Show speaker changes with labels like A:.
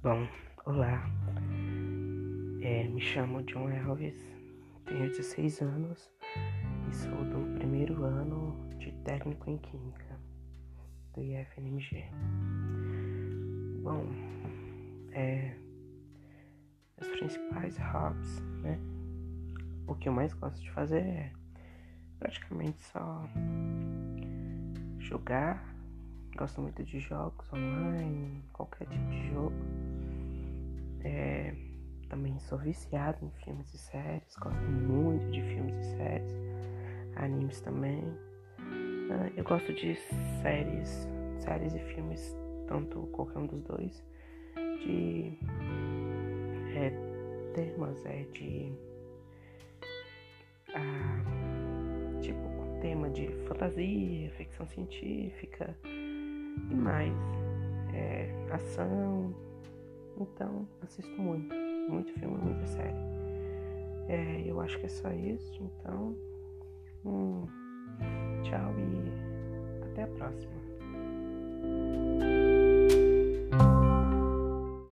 A: Bom, olá. É, me chamo John Elvis, tenho 16 anos e sou do primeiro ano de técnico em Química do IFMG. Bom, é, principais hobbies, né? O que eu mais gosto de fazer é praticamente só jogar Gosto muito de jogos online, qualquer tipo de jogo. É, também sou viciado em filmes e séries, gosto muito de filmes e séries, animes também. Uh, eu gosto de séries, séries e filmes, tanto qualquer um dos dois, de é, temas, é de ah, tipo tema de fantasia, ficção científica e mais, é, ação. Então assisto muito muito filme, muita série. É, eu acho que é só isso, então. Hum, tchau e até a próxima.